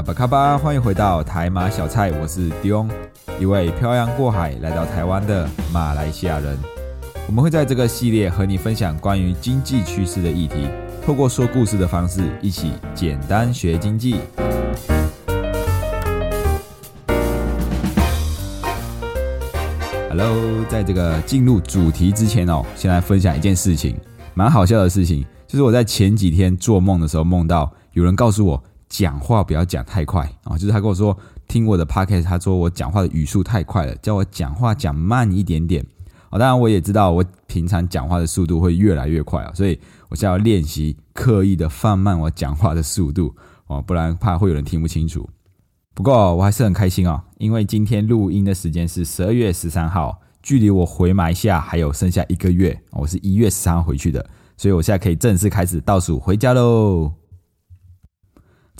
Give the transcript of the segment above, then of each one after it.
阿巴卡巴，欢迎回到台马小菜，我是 Dion，一位漂洋过海来到台湾的马来西亚人。我们会在这个系列和你分享关于经济趋势的议题，透过说故事的方式，一起简单学经济。Hello，在这个进入主题之前哦，先来分享一件事情，蛮好笑的事情，就是我在前几天做梦的时候，梦到有人告诉我讲话不要讲太快啊，就是他跟我说听我的 podcast，他说我讲话的语速太快了，叫我讲话讲慢一点点。哦，当然我也知道我平常讲话的速度会越来越快啊，所以我现在要练习刻意的放慢我讲话的速度哦，不然怕会有人听不清楚。不过我还是很开心哦，因为今天录音的时间是十二月十三号，距离我回马来西亚还有剩下一个月。我是一月十三号回去的，所以我现在可以正式开始倒数回家喽。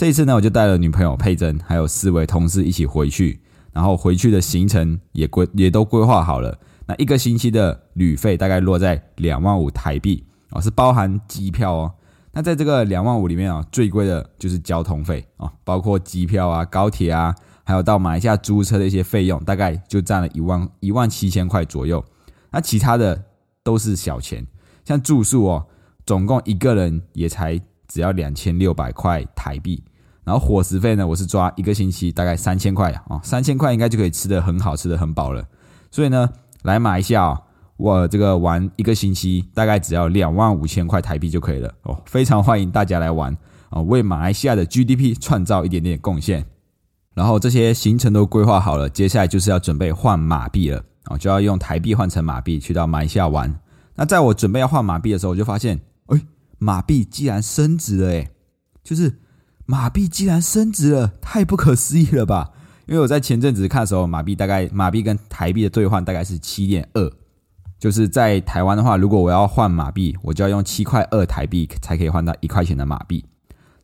这一次呢，我就带了女朋友佩珍，还有四位同事一起回去，然后回去的行程也规也都规划好了。那一个星期的旅费大概落在两万五台币哦，是包含机票哦。那在这个两万五里面啊，最贵的就是交通费啊，包括机票啊、高铁啊，还有到马来西亚租车的一些费用，大概就占了一万一万七千块左右。那其他的都是小钱，像住宿哦，总共一个人也才只要两千六百块台币。然后伙食费呢，我是抓一个星期大概三千块啊，三千块应该就可以吃的很好，吃的很饱了。所以呢。来马来西亚，我这个玩一个星期，大概只要两万五千块台币就可以了哦，非常欢迎大家来玩啊，为马来西亚的 GDP 创造一点点贡献。然后这些行程都规划好了，接下来就是要准备换马币了啊，就要用台币换成马币去到马来西亚玩。那在我准备要换马币的时候，我就发现，哎，马币既然升值了，哎，就是马币既然升值了，太不可思议了吧？因为我在前阵子看的时候，马币大概马币跟台币的兑换大概是七点二，就是在台湾的话，如果我要换马币，我就要用七块二台币才可以换到一块钱的马币。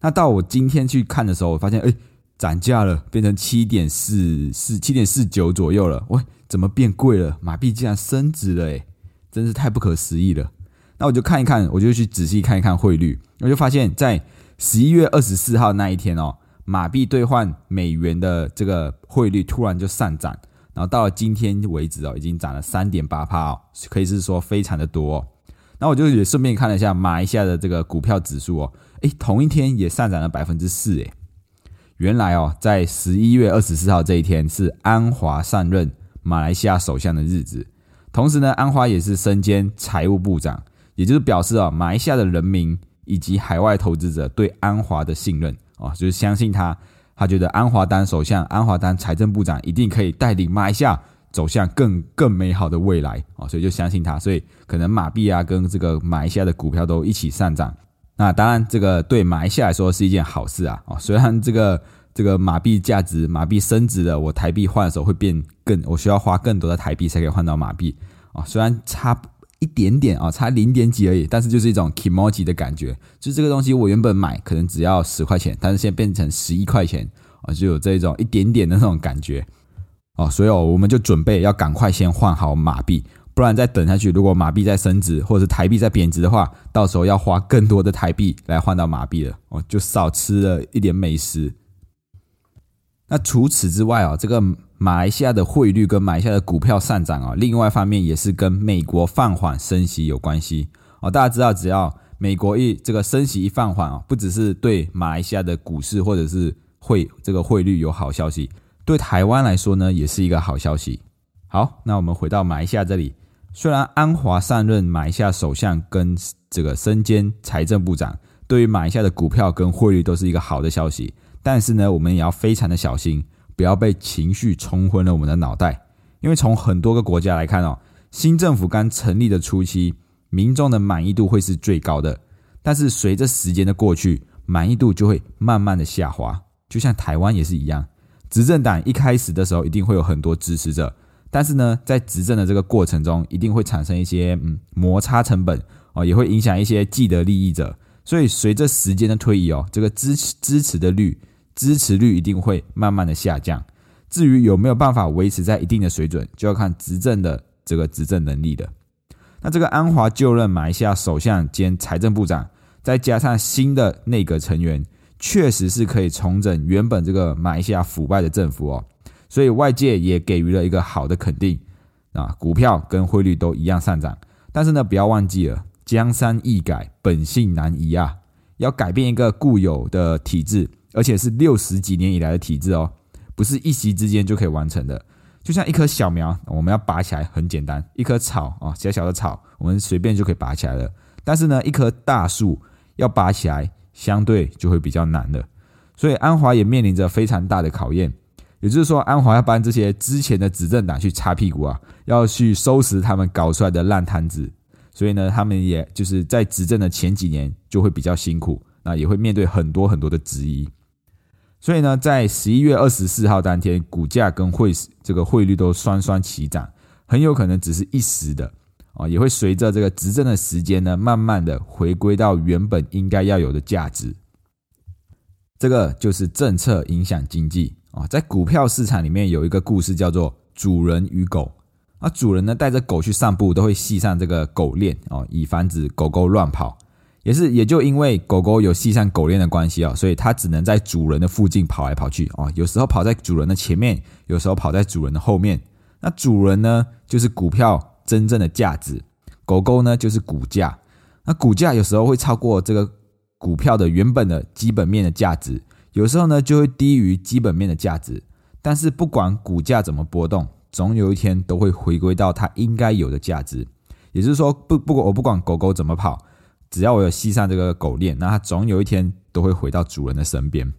那到我今天去看的时候，我发现哎涨价了，变成七点四四七点四九左右了。喂，怎么变贵了？马币竟然升值了，哎，真是太不可思议了。那我就看一看，我就去仔细看一看汇率，我就发现，在十一月二十四号那一天哦。马币兑换美元的这个汇率突然就上涨，然后到了今天为止哦，已经涨了三点八帕哦，可以是说非常的多。那我就也顺便看了一下马来西亚的这个股票指数哦，诶，同一天也上涨了百分之四诶。原来哦，在十一月二十四号这一天是安华上任马来西亚首相的日子，同时呢，安华也是身兼财务部长，也就是表示哦，马来西亚的人民以及海外投资者对安华的信任。啊，就是相信他，他觉得安华丹首相、安华丹财政部长一定可以带领马来西亚走向更更美好的未来啊，所以就相信他，所以可能马币啊跟这个马来西亚的股票都一起上涨。那当然，这个对马来西亚来说是一件好事啊！啊，虽然这个这个马币价值、马币升值了，我台币换的时候会变更，我需要花更多的台币才可以换到马币啊，虽然差。一点点啊，差零点几而已，但是就是一种 emoji 的感觉，就这个东西我原本买可能只要十块钱，但是现在变成十一块钱啊，就有这种一点点的那种感觉哦，所以哦，我们就准备要赶快先换好马币，不然再等下去，如果马币再升值或者是台币再贬值的话，到时候要花更多的台币来换到马币了，哦，就少吃了一点美食。那除此之外啊，这个。马来西亚的汇率跟马来西亚的股票上涨啊，另外一方面也是跟美国放缓升息有关系哦。大家知道，只要美国一这个升息一放缓啊，不只是对马来西亚的股市或者是汇这个汇率有好消息，对台湾来说呢，也是一个好消息。好，那我们回到马来西亚这里，虽然安华上任马来西亚首相跟这个身兼财政部长，对于马来西亚的股票跟汇率都是一个好的消息，但是呢，我们也要非常的小心。不要被情绪冲昏了我们的脑袋，因为从很多个国家来看哦，新政府刚成立的初期，民众的满意度会是最高的，但是随着时间的过去，满意度就会慢慢的下滑。就像台湾也是一样，执政党一开始的时候一定会有很多支持者，但是呢，在执政的这个过程中，一定会产生一些嗯摩擦成本哦，也会影响一些既得利益者。所以随着时间的推移哦，这个支持支持的率支持率一定会慢慢的下降。至于有没有办法维持在一定的水准，就要看执政的这个执政能力的。那这个安华就任马来西亚首相兼财政部长，再加上新的内阁成员，确实是可以重整原本这个马来西亚腐败的政府哦。所以外界也给予了一个好的肯定啊，股票跟汇率都一样上涨。但是呢，不要忘记了。江山易改，本性难移啊！要改变一个固有的体制，而且是六十几年以来的体制哦，不是一夕之间就可以完成的。就像一棵小苗，我们要拔起来很简单；一棵草啊，小小的草，我们随便就可以拔起来了。但是呢，一棵大树要拔起来，相对就会比较难了。所以安华也面临着非常大的考验。也就是说，安华要帮这些之前的执政党去擦屁股啊，要去收拾他们搞出来的烂摊子。所以呢，他们也就是在执政的前几年就会比较辛苦，那也会面对很多很多的质疑。所以呢，在十一月二十四号当天，股价跟汇这个汇率都双双齐涨，很有可能只是一时的啊，也会随着这个执政的时间呢，慢慢的回归到原本应该要有的价值。这个就是政策影响经济啊，在股票市场里面有一个故事叫做“主人与狗”。啊主人呢带着狗去散步，都会系上这个狗链哦，以防止狗狗乱跑。也是也就因为狗狗有系上狗链的关系啊，所以它只能在主人的附近跑来跑去哦。有时候跑在主人的前面，有时候跑在主人的后面。那主人呢，就是股票真正的价值；狗狗呢，就是股价。那股价有时候会超过这个股票的原本的基本面的价值，有时候呢就会低于基本面的价值。但是不管股价怎么波动，总有一天都会回归到它应该有的价值，也就是说，不不管我不管狗狗怎么跑，只要我有系上这个狗链，那它总有一天都会回到主人的身边。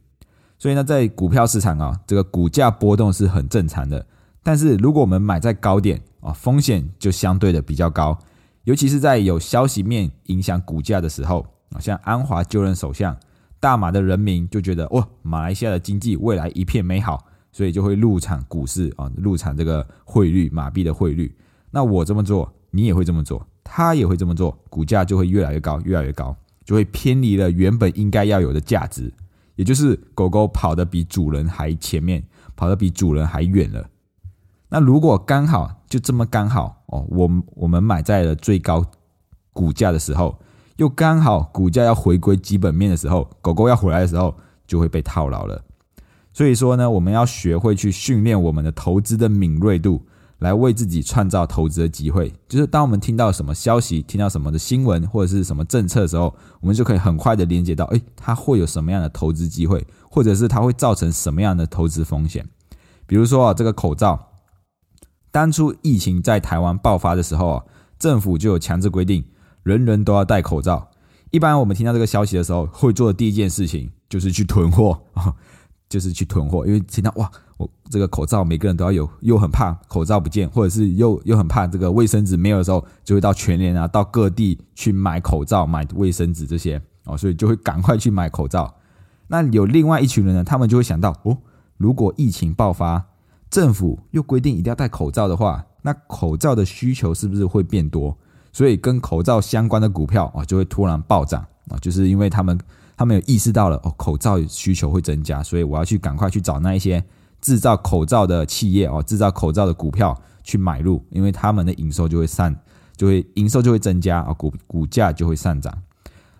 所以呢，在股票市场啊，这个股价波动是很正常的。但是如果我们买在高点啊，风险就相对的比较高，尤其是在有消息面影响股价的时候啊，像安华就任首相，大马的人民就觉得哇，马来西亚的经济未来一片美好。所以就会入场股市啊，入场这个汇率马币的汇率。那我这么做，你也会这么做，他也会这么做，股价就会越来越高，越来越高，就会偏离了原本应该要有的价值，也就是狗狗跑得比主人还前面，跑得比主人还远了。那如果刚好就这么刚好哦，我我们买在了最高股价的时候，又刚好股价要回归基本面的时候，狗狗要回来的时候，就会被套牢了。所以说呢，我们要学会去训练我们的投资的敏锐度，来为自己创造投资的机会。就是当我们听到什么消息、听到什么的新闻或者是什么政策的时候，我们就可以很快的连接到，诶，它会有什么样的投资机会，或者是它会造成什么样的投资风险。比如说啊，这个口罩，当初疫情在台湾爆发的时候啊，政府就有强制规定，人人都要戴口罩。一般我们听到这个消息的时候，会做的第一件事情就是去囤货啊。就是去囤货，因为听到哇，我这个口罩每个人都要有，又很怕口罩不见，或者是又又很怕这个卫生纸没有的时候，就会到全联啊，到各地去买口罩、买卫生纸这些哦，所以就会赶快去买口罩。那有另外一群人呢，他们就会想到哦，如果疫情爆发，政府又规定一定要戴口罩的话，那口罩的需求是不是会变多？所以跟口罩相关的股票啊，就会突然暴涨啊，就是因为他们。他们有意识到了哦，口罩需求会增加，所以我要去赶快去找那一些制造口罩的企业哦，制造口罩的股票去买入，因为他们的营收就会上，就会营收就会增加啊，股股价就会上涨。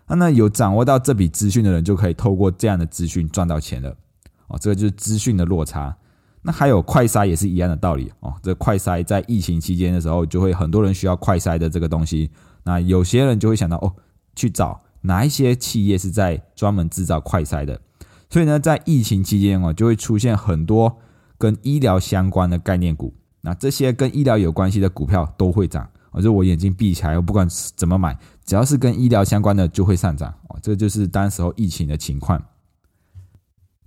那那有掌握到这笔资讯的人，就可以透过这样的资讯赚到钱了哦。这个就是资讯的落差。那还有快筛也是一样的道理哦。这快筛在疫情期间的时候，就会很多人需要快筛的这个东西。那有些人就会想到哦，去找。哪一些企业是在专门制造快筛的？所以呢，在疫情期间哦，就会出现很多跟医疗相关的概念股。那这些跟医疗有关系的股票都会涨。我就我眼睛闭起来，我不管怎么买，只要是跟医疗相关的就会上涨。哦，这就是当时候疫情的情况。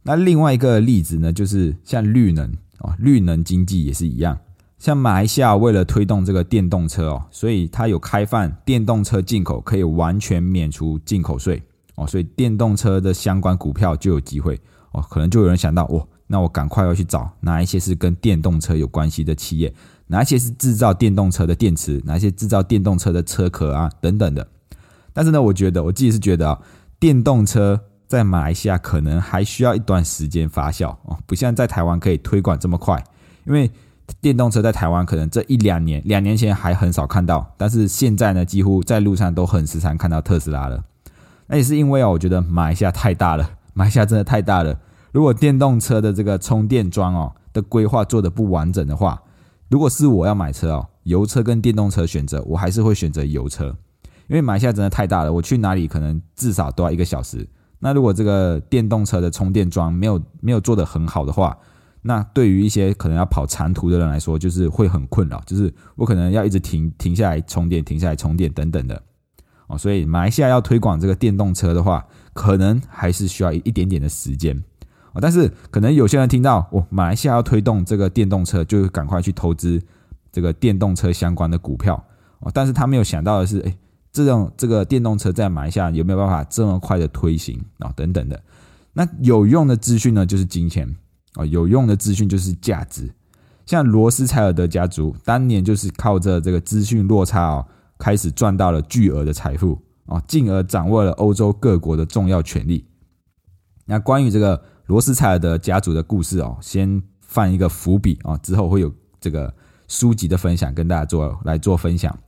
那另外一个例子呢，就是像绿能哦，绿能经济也是一样。像马来西亚为了推动这个电动车哦，所以它有开放电动车进口可以完全免除进口税哦，所以电动车的相关股票就有机会哦，可能就有人想到哦，那我赶快要去找哪一些是跟电动车有关系的企业，哪一些是制造电动车的电池，哪一些制造电动车的车壳啊等等的。但是呢，我觉得我自己是觉得啊，电动车在马来西亚可能还需要一段时间发酵哦，不像在台湾可以推广这么快，因为。电动车在台湾可能这一两年，两年前还很少看到，但是现在呢，几乎在路上都很时常看到特斯拉了。那也是因为哦，我觉得马来西亚太大了，马来西亚真的太大了。如果电动车的这个充电桩哦的规划做的不完整的话，如果是我要买车哦，油车跟电动车选择，我还是会选择油车，因为马来西亚真的太大了，我去哪里可能至少都要一个小时。那如果这个电动车的充电桩没有没有做的很好的话，那对于一些可能要跑长途的人来说，就是会很困扰，就是我可能要一直停停下来充电，停下来充电等等的哦。所以马来西亚要推广这个电动车的话，可能还是需要一点点的时间哦。但是可能有些人听到哦，马来西亚要推动这个电动车，就赶快去投资这个电动车相关的股票哦。但是他没有想到的是，哎，这种这个电动车在马来西亚有没有办法这么快的推行啊？等等的。那有用的资讯呢，就是金钱。哦，有用的资讯就是价值。像罗斯柴尔德家族当年就是靠着这个资讯落差哦，开始赚到了巨额的财富哦，进而掌握了欧洲各国的重要权力。那关于这个罗斯柴尔德家族的故事哦，先放一个伏笔啊，之后会有这个书籍的分享跟大家做来做分享。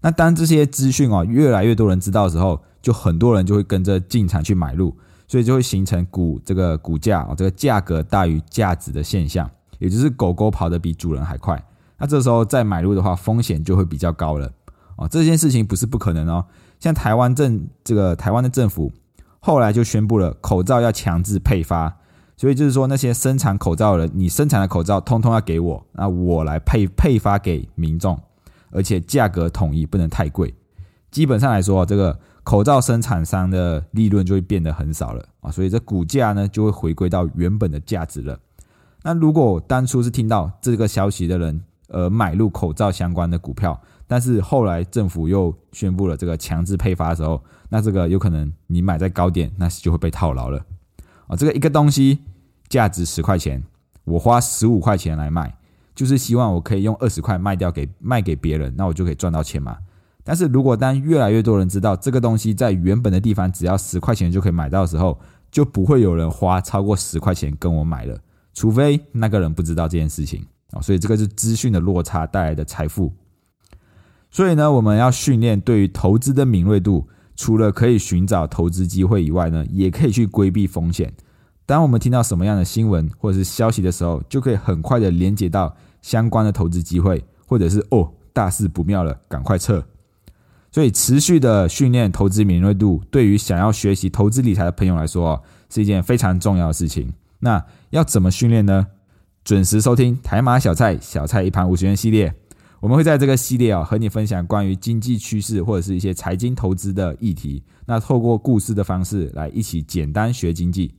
那当这些资讯哦越来越多人知道的时候，就很多人就会跟着进场去买入。所以就会形成股这个股价哦，这个价格大于价值的现象，也就是狗狗跑得比主人还快。那这时候再买入的话，风险就会比较高了哦。这件事情不是不可能哦。像台湾政这个台湾的政府后来就宣布了，口罩要强制配发，所以就是说那些生产口罩的人，你生产的口罩通通要给我，那我来配配发给民众，而且价格统一，不能太贵。基本上来说，这个。口罩生产商的利润就会变得很少了啊，所以这股价呢就会回归到原本的价值了。那如果当初是听到这个消息的人，呃，买入口罩相关的股票，但是后来政府又宣布了这个强制配发的时候，那这个有可能你买在高点，那就会被套牢了啊。这个一个东西价值十块钱，我花十五块钱来卖，就是希望我可以用二十块卖掉给卖给别人，那我就可以赚到钱嘛。但是如果当越来越多人知道这个东西在原本的地方只要十块钱就可以买到的时候，就不会有人花超过十块钱跟我买了，除非那个人不知道这件事情啊。所以这个是资讯的落差带来的财富。所以呢，我们要训练对于投资的敏锐度，除了可以寻找投资机会以外呢，也可以去规避风险。当我们听到什么样的新闻或者是消息的时候，就可以很快的连接到相关的投资机会，或者是哦大事不妙了，赶快撤。所以，持续的训练投资敏锐度，对于想要学习投资理财的朋友来说，是一件非常重要的事情。那要怎么训练呢？准时收听台马小菜小菜一盘五十元系列，我们会在这个系列啊，和你分享关于经济趋势或者是一些财经投资的议题。那透过故事的方式来一起简单学经济。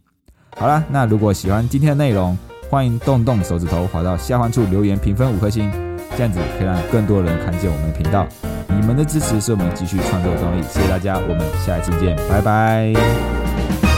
好了，那如果喜欢今天的内容，欢迎动动手指头滑到下方处留言评分五颗星，这样子可以让更多人看见我们的频道。你们的支持是我们继续创作的动力，谢谢大家，我们下一次见，拜拜。